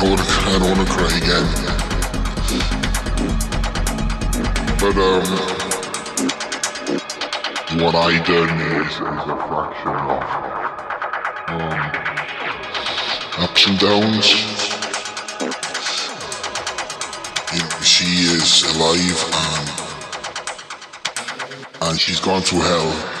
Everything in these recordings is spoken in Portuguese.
don't want to. I don't want to cry again. But um, what I done is, is a fraction of um, ups and downs. You know, she is alive and and she's gone through hell.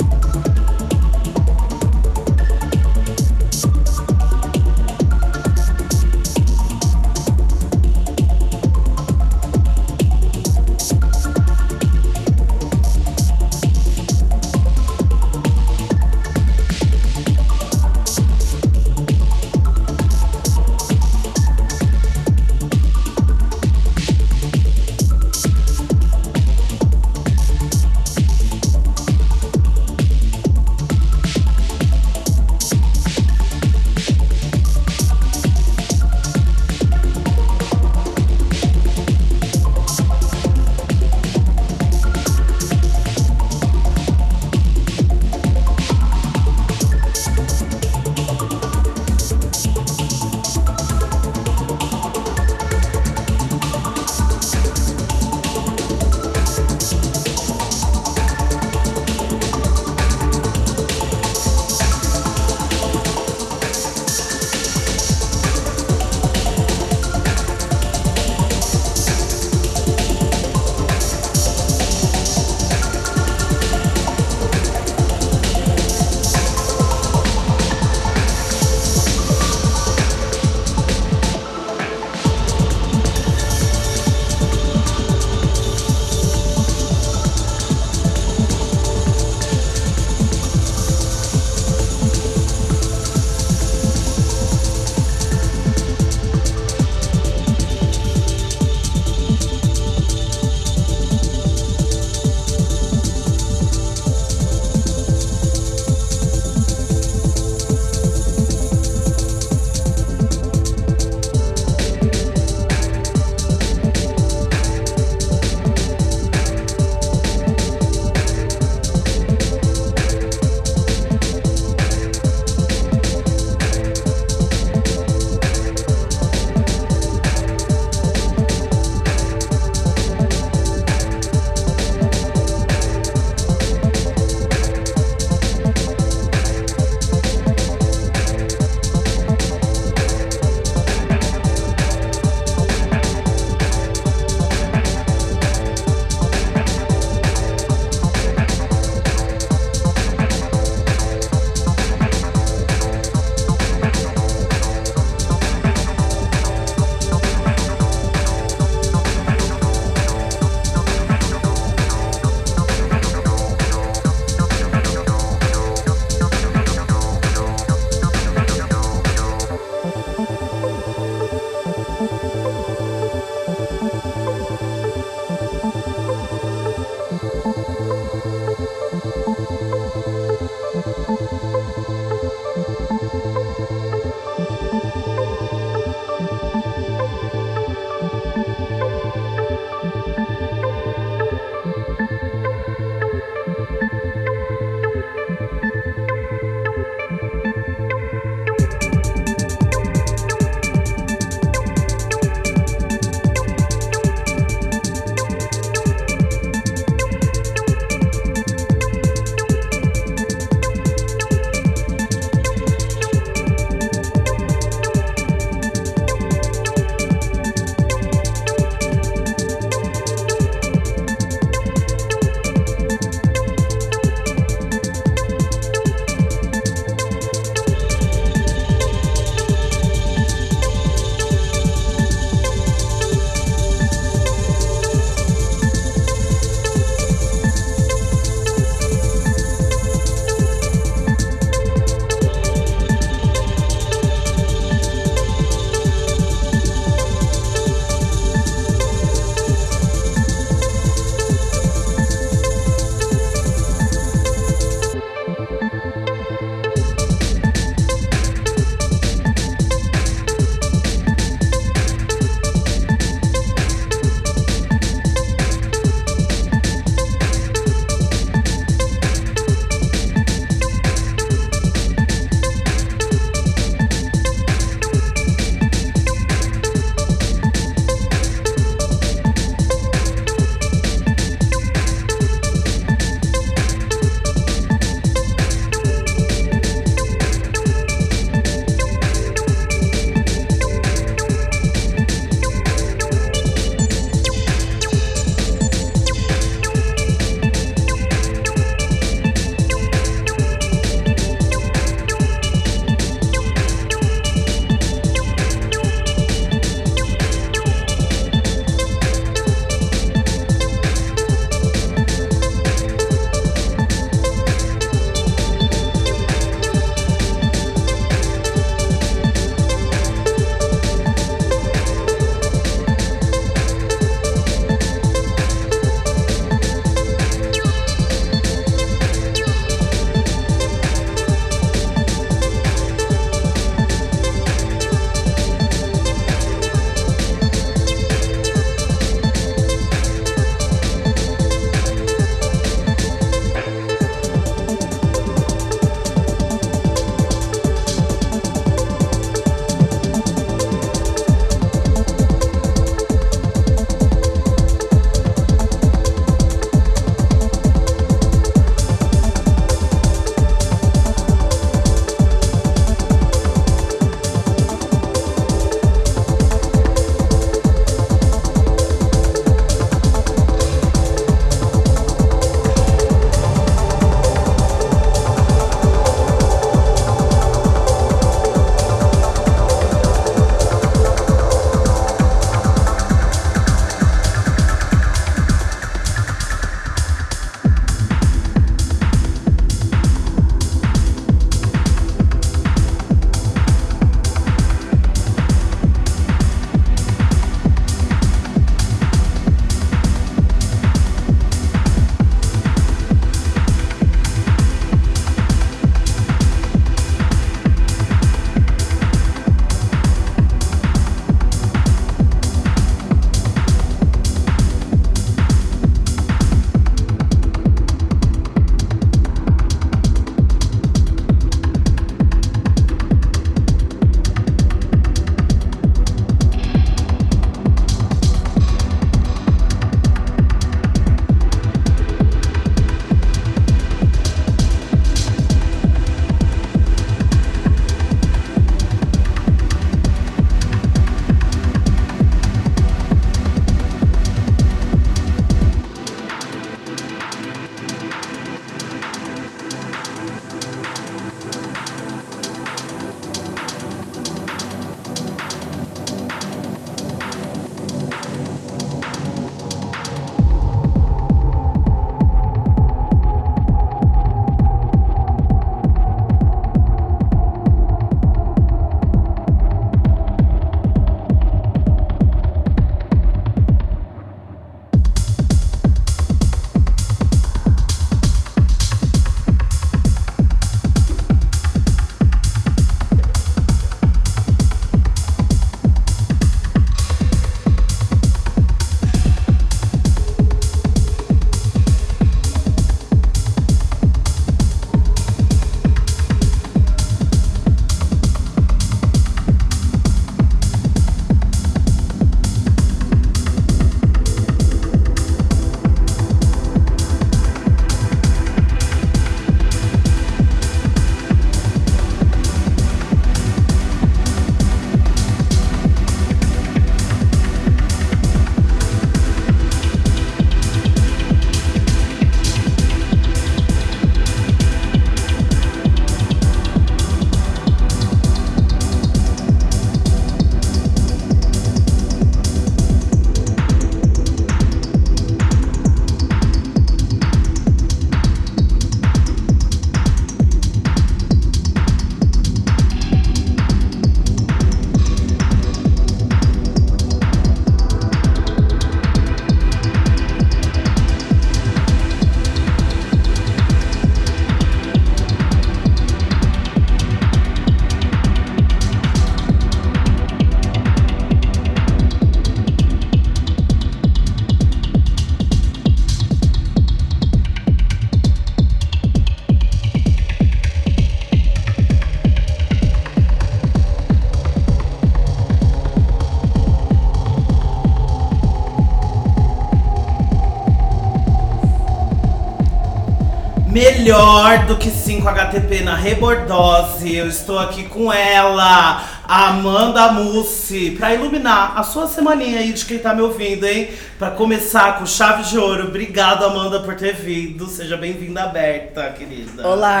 Do que 5-HTP na Rebordose. Eu estou aqui com ela, a Amanda Mussi, para iluminar a sua semaninha aí de quem tá me ouvindo, hein? Para começar com chave de ouro. Obrigado, Amanda, por ter vindo. Seja bem-vinda aberta, querida. Olá!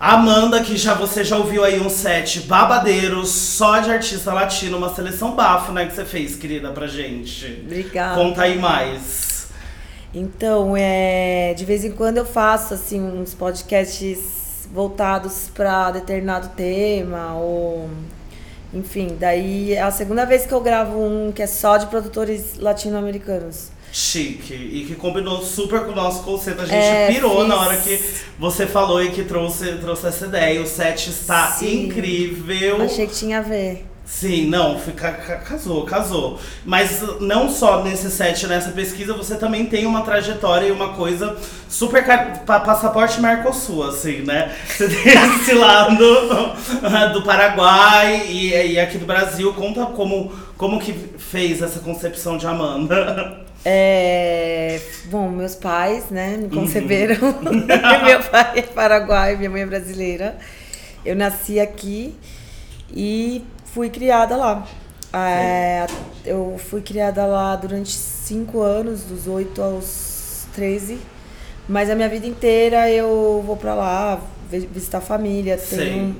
Amanda, que já você já ouviu aí um set babadeiro, só de artista latino, uma seleção bafo, né, que você fez, querida, pra gente. Obrigada. Conta aí mais. Então, é, de vez em quando eu faço assim uns podcasts voltados para determinado tema ou enfim, daí é a segunda vez que eu gravo um que é só de produtores latino-americanos. Chique. E que combinou super com o nosso conceito. A gente É, pirou fiz. na hora que você falou e que trouxe, trouxe essa ideia. O set está Sim. incrível. Achei que tinha a ver. Sim, não, fica, ca- casou, casou. Mas não só nesse set, nessa pesquisa, você também tem uma trajetória e uma coisa super passaporte Mercosul, assim, né? Você tem esse lado do Paraguai e, e aqui do Brasil. Conta como, como que fez essa concepção de Amanda. É, bom, meus pais, né, me conceberam. Uhum. Meu pai é paraguaio, minha mãe é brasileira. Eu nasci aqui e fui criada lá. É, eu fui criada lá durante cinco anos, dos 8 aos 13. Mas a minha vida inteira eu vou pra lá vi- visitar a família. Tenho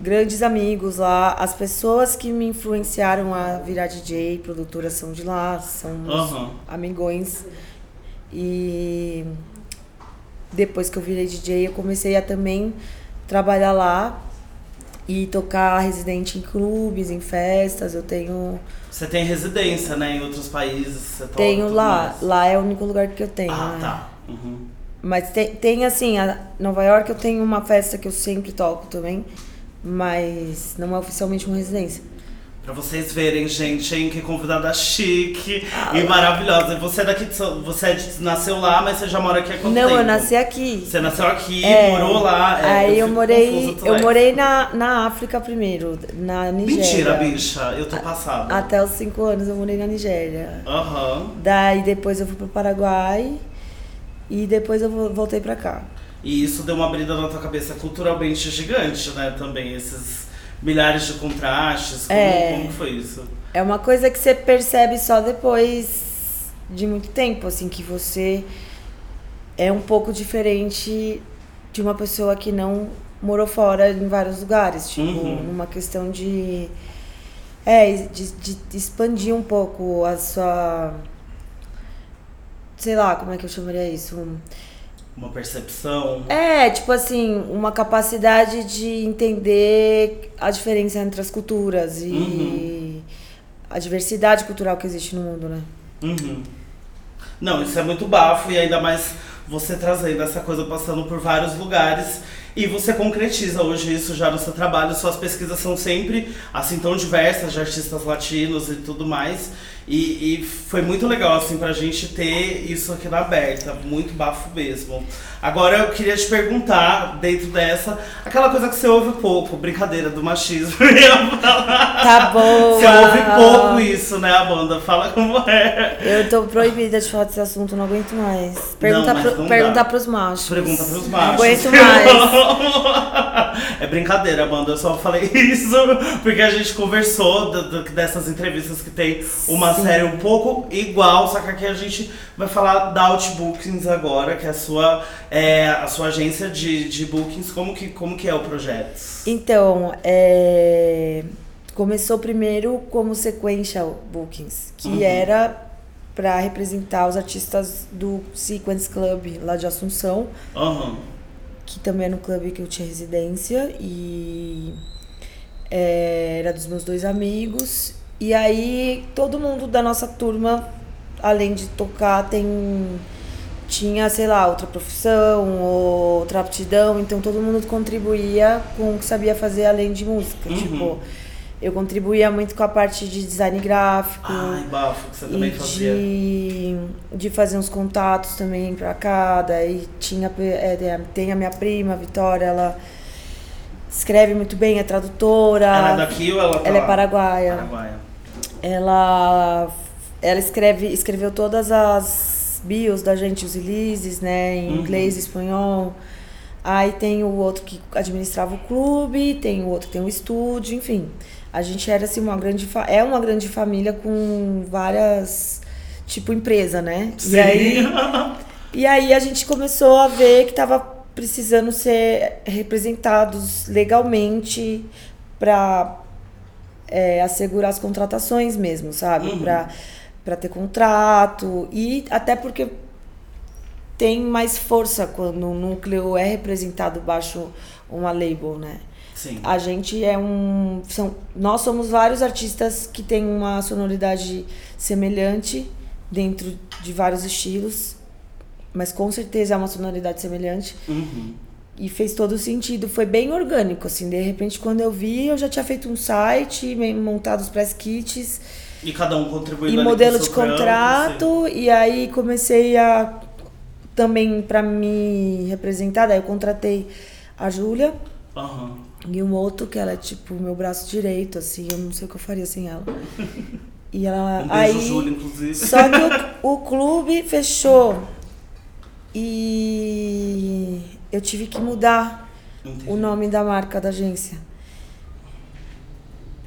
grandes amigos lá. As pessoas que me influenciaram a virar DJ, produtora, são de lá, são Aham. amigões. E depois que eu virei DJ, eu comecei a também trabalhar lá e tocar residente em clubes, em festas. Eu tenho Você tem residência, né, em outros países. Você tenho lá, mais. lá é o único lugar que eu tenho. Ah, né? tá. Uhum. Mas tem, tem assim, a Nova York eu tenho uma festa que eu sempre toco também, mas não é oficialmente uma residência. Pra vocês verem, gente, hein, que convidada chique Ah, e maravilhosa. Você é daqui de você é de- nasceu lá, mas você já mora aqui há quanto não, tempo? eu nasci aqui. Você nasceu aqui, É, morou lá. é, aí eu, fico morei, eu morei na, na África primeiro, na Nigéria. Mentira, bicha, eu tô passada. Até os cinco anos eu morei na Nigéria. Aham. Daí depois eu fui pro Paraguai e depois eu vo- voltei pra cá. E isso deu uma abrida na tua cabeça culturalmente gigante, né? Também, esses milhares de contrastes. Como, É. como foi isso? É uma coisa que você percebe só depois de muito tempo, assim, que você é um pouco diferente de uma pessoa que não morou fora em vários lugares. Tipo, Uhum. numa questão de. É, de, de expandir um pouco a sua. Sei lá, como é que eu chamaria isso? Um- Uma percepção. É, tipo assim, uma capacidade de entender a diferença entre as culturas e Uhum. a diversidade cultural que existe no mundo, né? Uhum. Não, isso é muito bafo e ainda mais você trazendo essa coisa passando por vários lugares e você concretiza hoje isso já no seu trabalho. Suas pesquisas são sempre assim tão diversas de artistas latinos e tudo mais. E, e foi muito legal assim pra gente ter isso aqui na aberta, muito bafo mesmo. Agora eu queria te perguntar, dentro dessa, aquela coisa que você ouve pouco, brincadeira do machismo. Tá bom. Você ouve pouco isso, né, Amanda? Fala como é. Eu tô proibida de falar desse assunto, não aguento mais. Pergunta, mas pro, não pergunta dá. pros machos. Pergunta pros Não machos. aguento mais. é brincadeira, Amanda. Eu só falei isso porque a gente conversou dessas entrevistas que tem uma Sim. série um pouco igual, só que aqui a gente vai falar da Outbookings agora, que é a sua, é, a sua agência de, de bookings. Como que, como que é o projeto? Então, é, começou primeiro como sequential bookings, que Uhum. era pra representar os artistas do Sequence Club lá de Assunção. Aham. Que também era um clube que eu tinha residência e é, era dos meus dois amigos. E aí todo mundo da nossa turma, além de tocar, tem tinha, sei lá, outra profissão, ou outra aptidão, então todo mundo contribuía com o que sabia fazer além de música. Uhum. Tipo, eu contribuía muito com a parte de design gráfico Ai, bafo, que você também e fazia. de, de fazer uns contatos também pra cá. Daí tinha, é, tem a- minha prima, a Vitória, ela escreve muito bem, é tradutora. Ela é daqui ou ela tá Ela é lá? paraguaia. Paraguaia. Ela, ela escreve, escreveu todas as bios da gente, os releases, né? Em Uhum. inglês e espanhol. Aí tem o outro que administrava o clube, tem o outro que tem o estúdio, enfim. A gente era assim uma grande é uma grande família com várias tipo empresa, né? E aí e aí a gente começou a ver que tava precisando ser representados legalmente para assegurar as contratações mesmo, sabe? Uhum. Pra para ter contrato e até porque tem mais força quando o núcleo é representado baixo uma label, né? Sim. A gente é um. São, nós somos vários artistas que têm uma sonoridade semelhante dentro de vários estilos, mas com certeza é uma sonoridade semelhante. Uhum. E fez todo sentido. Foi bem orgânico, assim. De repente, quando eu vi, eu já tinha feito um site, montado os press kits E cada um contribuindo e modelo de contrato. E aí comecei a. Também para me representar, daí eu contratei a Júlia. Aham. E um outro que ela é tipo meu braço direito, assim, eu não sei o que eu faria sem ela. E ela. Um beijo, aí, Júlia, inclusive. Só que o, o clube fechou. E eu tive que mudar Entendi. o nome da marca da agência.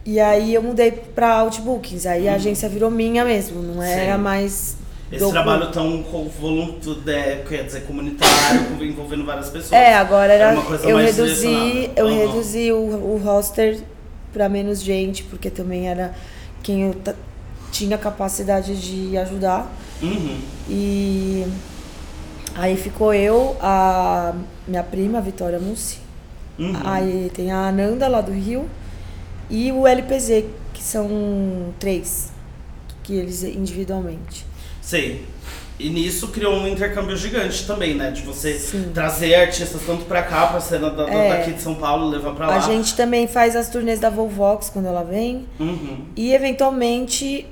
E aí eu mudei pra Outbookings. Aí a agência virou minha mesmo, não era Sim. mais. Esse do trabalho tão voluntário, quer dizer, comunitário, envolvendo várias pessoas. É, agora era. uma coisa eu mais reduzi, eu Aham. reduzi o, o roster pra menos gente, porque também era quem eu tinha capacidade de ajudar. Uhum. E aí ficou eu, a minha prima, a Vitória Mussi. Uhum. Aí tem a Ananda lá do Rio e o LPZ, que são três, que eles individualmente. Sei. E nisso criou um intercâmbio gigante também, né? De você Sim. trazer artistas tanto pra cá, pra cena da- É. daqui de São Paulo, levar pra lá. A gente também faz as turnês da Volvox quando ela vem. Uhum. E eventualmente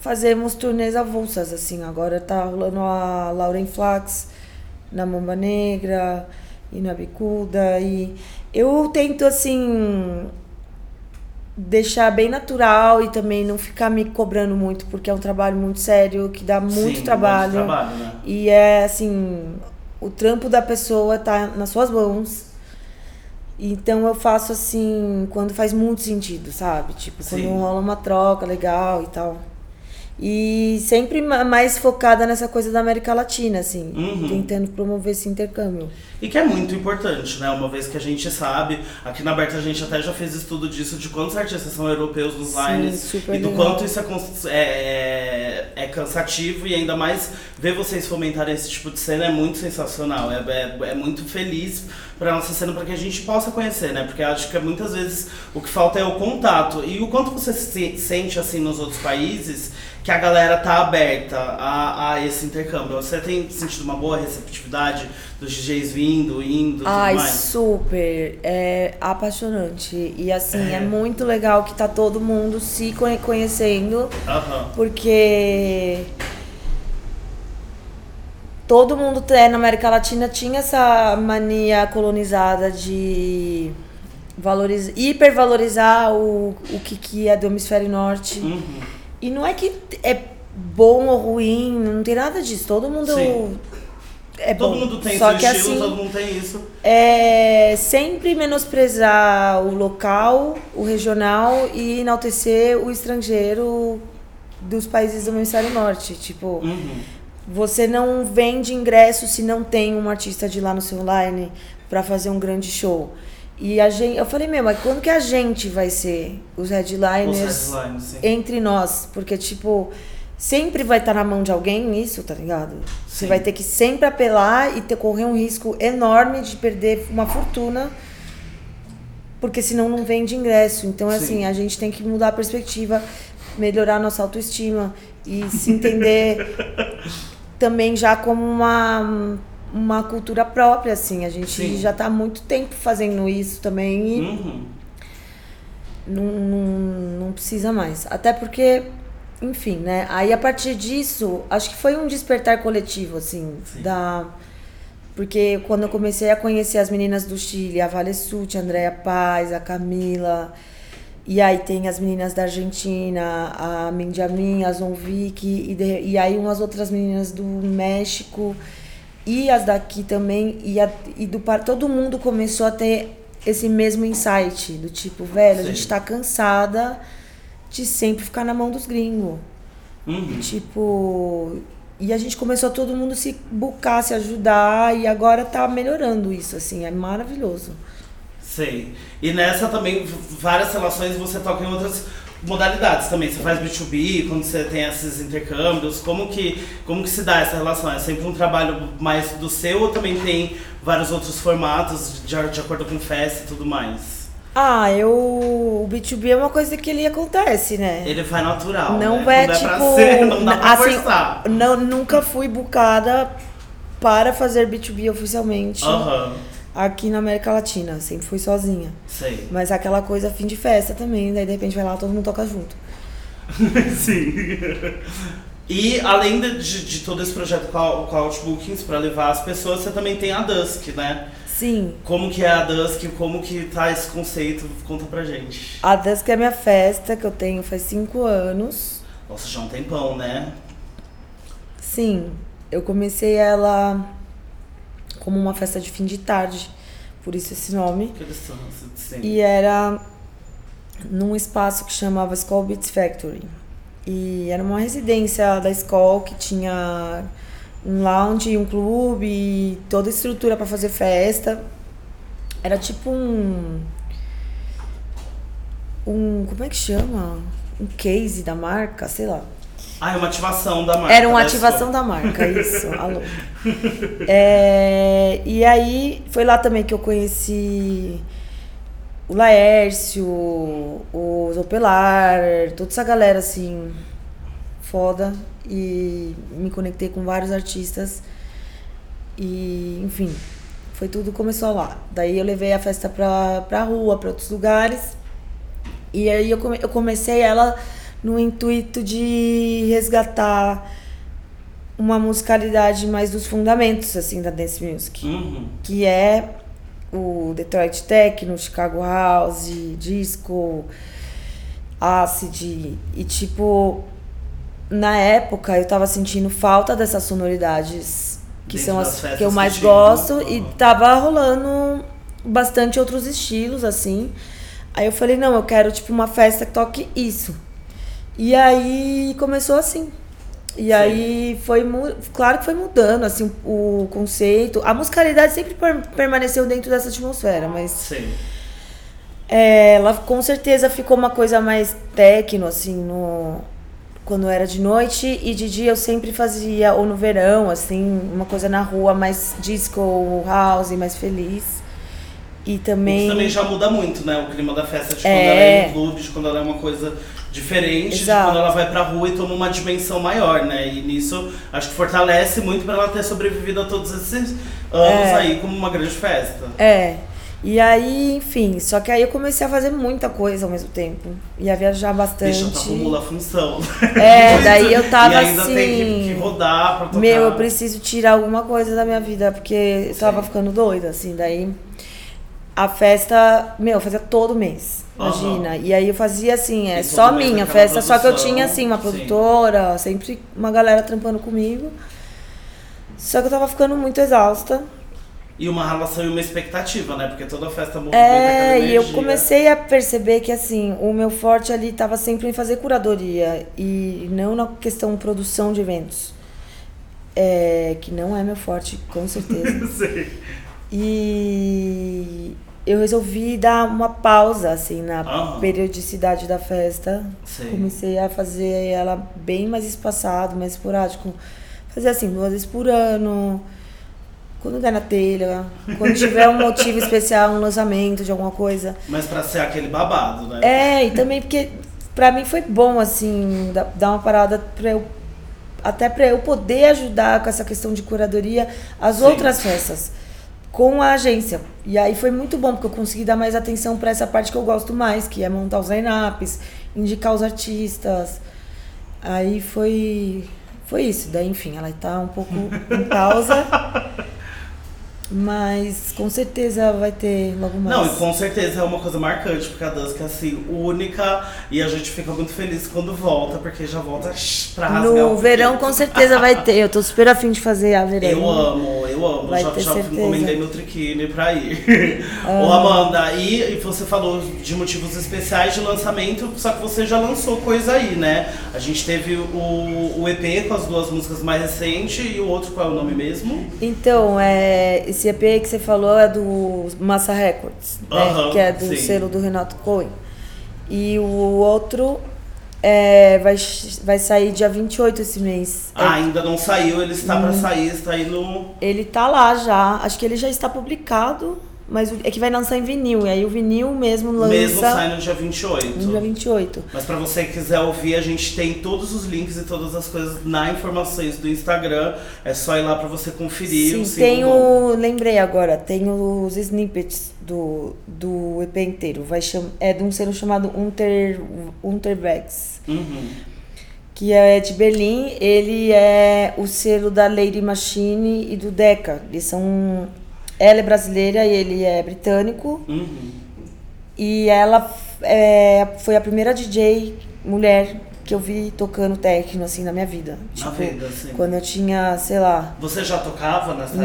fazemos turnês avulsas, assim. Agora tá rolando a Lauren Flax na Mamba Negra e na Bicuda. E eu tento, assim, deixar bem natural e também não ficar me cobrando muito, porque é um trabalho muito sério, que dá muito Sim, trabalho. Muito trabalho, né? E é assim, o trampo da pessoa tá nas suas mãos. Então eu faço assim, quando faz muito sentido, sabe? Tipo, quando Sim. rola uma troca legal e tal. E sempre ma- mais focada nessa coisa da América Latina, assim, Uhum. tentando promover esse intercâmbio. E que é muito importante, né? Uma vez que a gente sabe, aqui na Aberta a gente até já fez estudo disso, de quantos artistas são europeus nos lines e do legal. quanto isso é, é, é, é cansativo e ainda mais ver vocês fomentarem esse tipo de cena é muito sensacional. É, é, é muito feliz pra nossa cena, para que a gente possa conhecer, né? Porque acho que muitas vezes o que falta é o contato. E o quanto você se sente assim nos outros países que a galera tá aberta a, a esse intercâmbio. Você tem sentido uma boa receptividade dos DJs vindo, indo Ai, super. É apaixonante. E assim, É. é. muito legal que tá todo mundo se conhe- conhecendo. Aham. Porque todo mundo é, na América Latina tinha essa mania colonizada de valorizar, hipervalorizar o, o que, que é do hemisfério norte. Uhum. E não é que é bom ou ruim, não tem nada disso. Todo mundo Sim. É Todo bom. mundo tem Só seu que estilo, assim, todo mundo tem isso. é sempre menosprezar o local, o regional e enaltecer o estrangeiro dos países do hemisfério norte. Tipo, Uhum. você não vende ingresso se não tem um artista de lá no seu line pra fazer um grande show. E a gente, eu falei, meu, mas quando que a gente vai ser os headliners Os headlines, sim. entre nós? Porque, tipo, sempre vai estar na mão de alguém isso, tá ligado? Você Sim. vai ter que sempre apelar e ter, correr um risco enorme de perder uma fortuna, porque senão não vende ingresso. Então, Sim. assim, a gente tem que mudar a perspectiva, melhorar a nossa autoestima e se entender também já como uma, uma cultura própria, assim. A gente Sim. já tá há muito tempo fazendo isso também e Uhum. não, não, não precisa mais. Até porque, enfim, né? Aí a partir disso, acho que foi um despertar coletivo, assim, Sim. da. Porque quando eu comecei a conhecer as meninas do Chile, a Vale Sute, a Andrea Paz, a Camila, E aí tem as meninas da Argentina, a Mendiamin, a Zonvic, e, de- e aí umas outras meninas do México e as daqui também. E, a- e do todo mundo começou a ter esse mesmo insight, do tipo, velho, a Sim. gente tá cansada de sempre ficar na mão dos gringos. Uhum. Tipo. E a gente começou a todo mundo se bucar, se ajudar, e agora tá melhorando isso, assim, é maravilhoso. Sei. E nessa também, várias relações você toca em outras modalidades também. Você faz B2B, quando você tem esses intercâmbios, como que, como que se dá essa relação? É sempre um trabalho mais do seu ou também tem vários outros formatos de, de acordo com festa e tudo mais? Ah, eu. O B2B é uma coisa que ele acontece, né? Ele vai natural. Não né? é Quando tipo. pra ser, não dá pra assim, forçar. não, nunca fui bucada para fazer B2B oficialmente Aham, aqui na América Latina. Sempre fui sozinha. sei. Mas aquela coisa fim de festa também, daí de repente vai lá, todo mundo toca junto. Sim. E além de, de, de todo esse projeto com a, com a Outbookings para levar as pessoas, você também tem a Dusk, né? Sim. Como que é a Dusk, como que tá esse conceito? Conta pra gente. A Dusk é a minha festa que eu tenho faz cinco anos. Nossa, já é um tempão, né? Sim, eu comecei ela como uma festa de fim de tarde, por isso esse nome. Que são. E era num espaço que chamava Skull Beats Factory. E era uma residência da escola que tinha um lounge, um clube, toda a estrutura para fazer festa. Era tipo um. Um. Como é que chama? Um case da marca, sei lá. Ah, é uma ativação da marca. Era uma né? ativação da marca, isso. Alô. É, e aí foi lá também que eu conheci o Laércio, o Zopelar, toda essa galera assim, foda. E me conectei com vários artistas. E, enfim, foi tudo começou lá. Daí eu levei a festa pra, pra rua, pra outros lugares. E aí eu, come- eu comecei ela no intuito de resgatar uma musicalidade mais dos fundamentos, assim, da dance music. Uhum. Que é o Detroit Techno, Chicago House, Disco, Acid. E, tipo, na época eu tava sentindo falta dessas sonoridades que Dentro são as que eu que mais tinham. gosto. E Uhum. tava rolando bastante outros estilos, assim. Aí eu falei, não, eu quero, tipo, uma festa que toque isso. E aí começou assim. E Sim. aí foi, claro que foi mudando, assim, o conceito. A musicalidade sempre per- permaneceu dentro dessa atmosfera, mas Sei. é, ela com certeza ficou uma coisa mais techno, assim, no, quando era de noite. E de dia eu sempre fazia, ou no verão, assim, uma coisa na rua mais disco, house, mais feliz. E também... Isso também já muda muito, né? O clima da festa de quando É. ela é em clube, de quando ela é uma coisa diferente, Exato. de quando ela vai pra rua e toma uma dimensão maior, né? E nisso acho que fortalece muito pra ela ter sobrevivido a todos esses anos É. aí como uma grande festa. É. E aí, enfim, só que aí eu comecei a fazer muita coisa ao mesmo tempo. Ia viajar bastante. Deixa tu acumula a função. É, daí eu tava e ainda assim. tem que, que rodar pra tocar. Meu, eu preciso tirar alguma coisa da minha vida, porque eu tava Sim. ficando doida, assim. Daí a festa, meu, eu fazia todo mês. Aham. Imagina. E aí eu fazia assim, é E só minha festa, só que eu produção. tinha assim uma Sim. produtora, sempre uma galera trampando comigo. Só que eu tava ficando muito exausta. E uma relação e uma expectativa, né? Porque toda festa movimenta É, e eu comecei a perceber que assim, o meu forte ali estava sempre em fazer curadoria e não na questão produção de eventos. É, que não é meu forte, com certeza. Sei. e eu resolvi dar uma pausa assim na periodicidade da festa. Sei. Comecei a fazer ela bem mais espaçado, mais esporádico. Fazer assim, duas vezes por ano. Quando der na telha, quando tiver um motivo especial, um lançamento de alguma coisa. Mas pra ser aquele babado, né? É, e também porque pra mim foi bom, assim, da- dar uma parada pra eu. Até pra eu poder ajudar com essa questão de curadoria as Sim. outras festas. Com a agência. E aí foi muito bom, porque eu consegui dar mais atenção pra essa parte que eu gosto mais, que é montar os line-ups, indicar os artistas. Aí foi. Foi isso. Daí, enfim, ela tá um pouco em pausa. Mas com certeza vai ter logo mais. Não, e com certeza é uma coisa marcante, porque a Dusk é assim, única, e a gente fica muito feliz quando volta, porque já volta pra rasgar. No verão com certeza vai ter. Eu tô super afim de fazer a verão. Eu amo, eu amo. Vai já ter já certeza. encomendei meu triquine pra ir. Ô Amanda, e, e você falou de motivos especiais de lançamento, só que você já lançou coisa aí, né? A gente teve o, o EP com as duas músicas mais recentes e o outro qual é o nome mesmo? Então, é, esse EP que você falou é do Massa Records, né? Aham, que é do sim. selo do Renato Cohen. E o outro é, vai, vai sair dia 28 esse mês. É, Ah, ainda não saiu, ele está Hum. pra sair, está aí no. Ele tá lá já, acho que ele já está publicado, mas é que vai lançar em vinil. E aí o vinil mesmo lança Mesmo sai no dia 28. no dia 28. Mas pra você que quiser ouvir, a gente tem todos os links e todas as coisas na informações do Instagram. É só ir lá pra você conferir. Sim, o tem o. Lembrei agora, tem os snippets do, do EP inteiro. Vai cham, é de um selo chamado Unter, Unterwegs, Uhum. que é de Berlim. Ele é o selo da Lady Machine e do Decca. Eles são. Ela é brasileira e ele é britânico. Uhum. E ela é, foi a primeira DJ mulher que eu vi tocando techno assim na minha vida. Na vida, sim. quando eu tinha, sei lá, Você já tocava nessa não,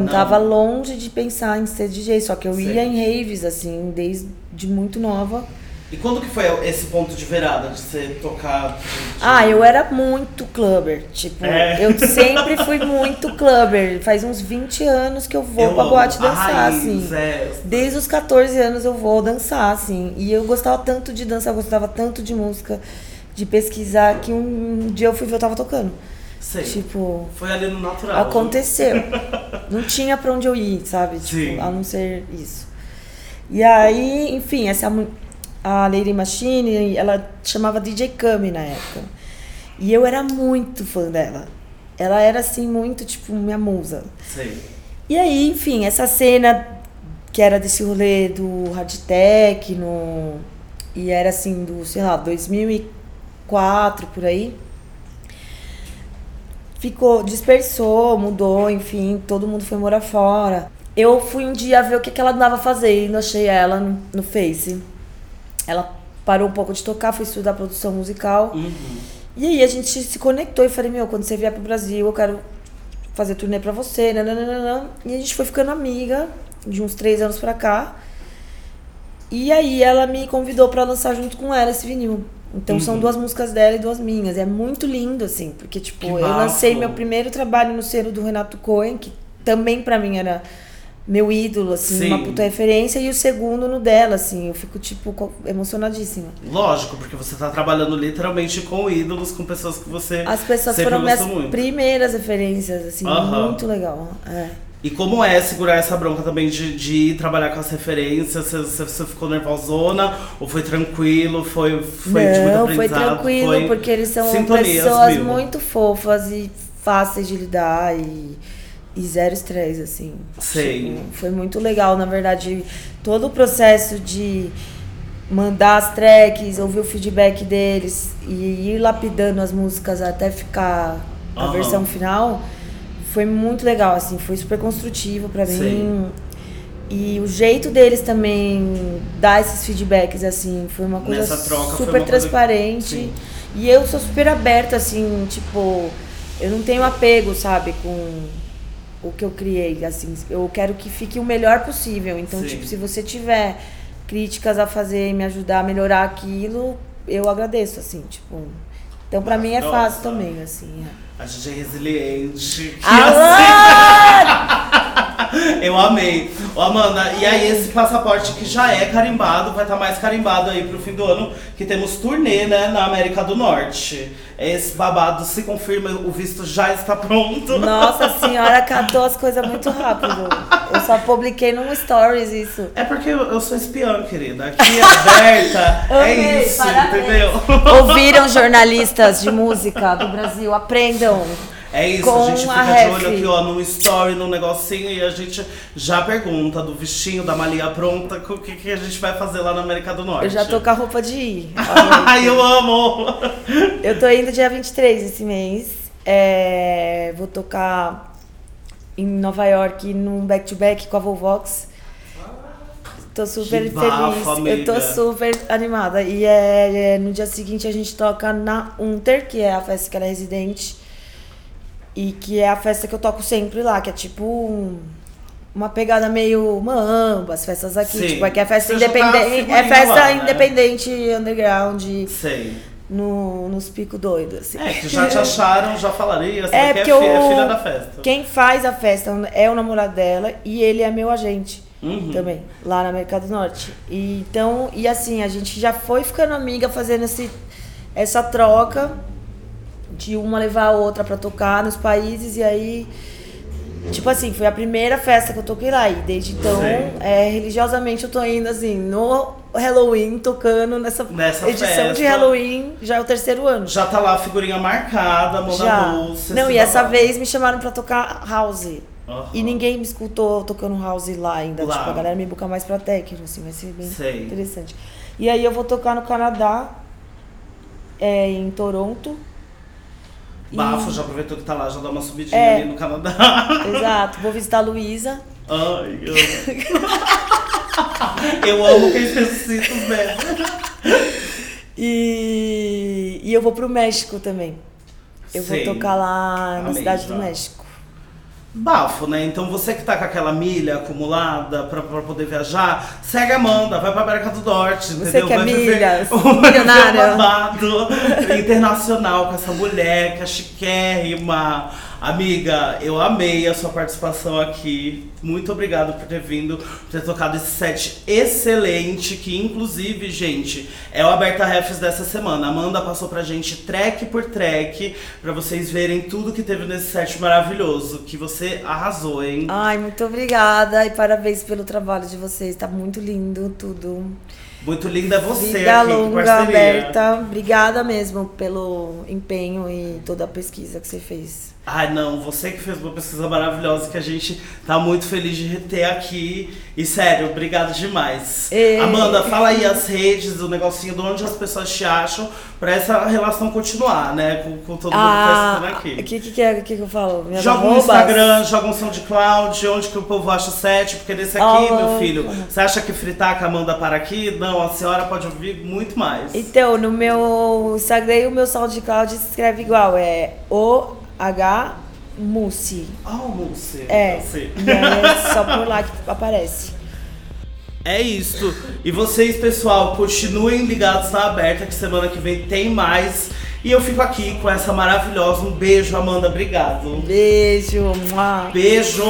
época? tava longe de pensar em ser DJ, só que eu Sim. ia em raves, assim, desde muito nova. E quando que foi esse ponto de virada de você tocar? de- Ah, eu era muito clubber, tipo, É. eu sempre fui muito clubber. Faz uns 20 anos que eu vou Eu pra boate dançar, raiz, assim. é. Desde os 14 anos eu vou dançar, assim. E eu gostava tanto de dançar, eu gostava tanto de música, de pesquisar, que um dia eu fui ver eu tava tocando. Sei. Tipo, Foi ali no natural. Aconteceu. Não tinha pra onde eu ir, sabe? Sim. Tipo, a não ser isso. E aí, enfim, essa a Lady Machine, ela chamava DJ Kami na época. E eu era muito fã dela. Ela era assim muito tipo minha musa. Sei. E aí, enfim, essa cena que era desse rolê do hard techno e era assim do, sei lá, 2004 por aí. Ficou, dispersou, mudou, enfim, todo mundo foi morar fora. Eu fui um dia ver o que, que ela andava fazendo, achei ela no, no Face. Ela parou um pouco de tocar, foi estudar produção musical. Uhum. E aí a gente se conectou e falei, meu, quando você vier pro Brasil, eu quero fazer turnê pra você, nananana. E a gente foi ficando amiga de uns três anos pra cá. E aí ela me convidou pra lançar junto com ela esse vinil. Então são Uhum. duas músicas dela e duas minhas. É muito lindo, assim, porque, tipo, Que eu bafo. lancei meu primeiro trabalho no selo do Renato Cohen, que também pra mim era meu ídolo, assim, Sim. uma puta referência, e o segundo no dela, assim, eu fico, tipo, emocionadíssima. Lógico, porque você tá trabalhando literalmente com ídolos, com pessoas que você As pessoas foram minhas muito. primeiras referências, assim, muito legal. É. E como é segurar essa bronca também de, de ir trabalhar com as referências? Você, você, ficou nervosona? Ou foi tranquilo? Foi, foi de muito Não, foi aprendizado? tranquilo, Foi porque eles são pessoas mil. muito fofas e fáceis de lidar e, e zero estresse, assim. Sei. Tipo, foi muito legal, na verdade, todo o processo de mandar as tracks, ouvir o feedback deles e ir lapidando as músicas até ficar a versão final foi muito legal, assim, foi super construtivo Sei. mim. E o jeito deles também dar esses feedbacks, assim, foi uma coisa super uma coisa- transparente. Sim. E eu sou super aberta, assim, tipo, eu não tenho apego, sabe, com o que eu criei, assim, eu quero que fique o melhor possível. Então, Sim. tipo, se você tiver críticas a fazer e me ajudar a melhorar aquilo, eu agradeço, assim, tipo. Então, pra mim é fácil também, assim. é. A gente é resiliente. Alô! Eu amei. Ô, Amanda, e aí esse passaporte que já é carimbado, vai estar mais carimbado aí pro fim do ano, que temos turnê, né, na América do Norte. Esse babado se confirma, o visto já está pronto. Nossa senhora, catou as coisas muito rápido. Eu só publiquei num stories isso. É porque eu, eu sou espiã, querida. Aqui é aberta. é Amei, isso, parabéns. entendeu? Ouviram jornalistas de música do Brasil? Aprendam. É isso, a gente a fica de ref. olho aqui, ó, no story, no negocinho, e a gente já pergunta do vestinho, da malinha pronta, o que, que a gente vai fazer lá na América do Norte. Eu já tô com a roupa de ir. Ai, eu amo! Eu tô indo dia 23 esse mês. É, vou tocar em Nova York, num back-to-back com a Volvox. Tô super bafo, feliz. Eu tô amiga. super animada. E é, é, no dia seguinte a gente toca na Unter, que é a festa que ela é residente. E que é a festa que eu toco sempre lá, que é tipo um- uma pegada meio mamba, as festas aqui. Sim. Tipo, aqui é festa Você já tá independente. É festa lá, né? independente underground Sei. no, nos picos doidos, assim. É, que já te acharam, já falaram, "Ih, essa É, daqui é, fi- é o- filha da festa. Quem faz a festa é o namorado dela e ele é meu agente Uhum. também, lá na América do Norte. E, então, e assim, a gente já foi ficando amiga fazendo esse, essa troca de uma levar a outra pra tocar nos países e aí. Tipo assim, foi a primeira festa que eu toquei lá. E desde então, é, religiosamente eu tô indo assim, no Halloween, tocando nessa, Nessa edição festa. de Halloween, já é o terceiro ano. Já tá lá a figurinha marcada, mão na Já. bolsa. Não, e essa babado. vez me chamaram pra tocar house. Aham. E ninguém me escutou tocando house lá ainda. Lá. Tipo, a galera me busca mais pra techno, assim, vai ser bem Sei. interessante. E aí eu vou tocar no Canadá, é, em Toronto. E- Bafo, já aproveitou que tá lá, já dá uma subidinha É. ali no Canadá. Exato, vou visitar a Luísa. Ai, eu eu amo quem os né? E, e eu vou pro México também. Eu Sei. vou tocar lá na Amei, cidade do já. México. Bafo, né? Então você que tá com aquela milha acumulada pra, pra poder viajar, segue a Amanda, vai pra América do Norte, Você entendeu? que é vai milhas, milionária. um babado internacional com essa mulher que é chiquérrima. Amiga, eu amei a sua participação aqui. Muito obrigado por ter vindo, por ter tocado esse set excelente, que inclusive, gente, é o Aberta Refs dessa semana. Amanda passou pra gente track por track, pra vocês verem tudo que teve nesse set maravilhoso, que você arrasou, hein? Ai, muito obrigada e parabéns pelo trabalho de vocês. Tá muito lindo tudo. Muito linda é você Vida aqui, longa, aberta. Obrigada mesmo pelo empenho e toda a pesquisa que você fez. Ai, não, você que fez uma pesquisa maravilhosa que a gente tá muito feliz de ter aqui. E sério, obrigado demais. E- Amanda, fala aí as redes, o negocinho de onde as pessoas te acham pra essa relação continuar, né? Com, com todo mundo que tá o aqui. que, que, que, é, que, que eu falo? Minhas Joga um? Instagram, joga um SoundCloud, onde que o povo acha o set, porque nesse aqui, Ah, meu filho, você acha que fritar com a Amanda para aqui? Não, a senhora pode ouvir muito mais. Então, no meu Instagram e o meu SoundCloud se escreve igual. É O-H Mussi. Ah, Múcia. É. Sim. E aí é só por lá que aparece. É isso. E vocês, pessoal, continuem ligados na aberta, que semana que vem tem mais. E eu fico aqui com essa maravilhosa. Um beijo, Amanda. Obrigado. Beijo. Mua. Beijo!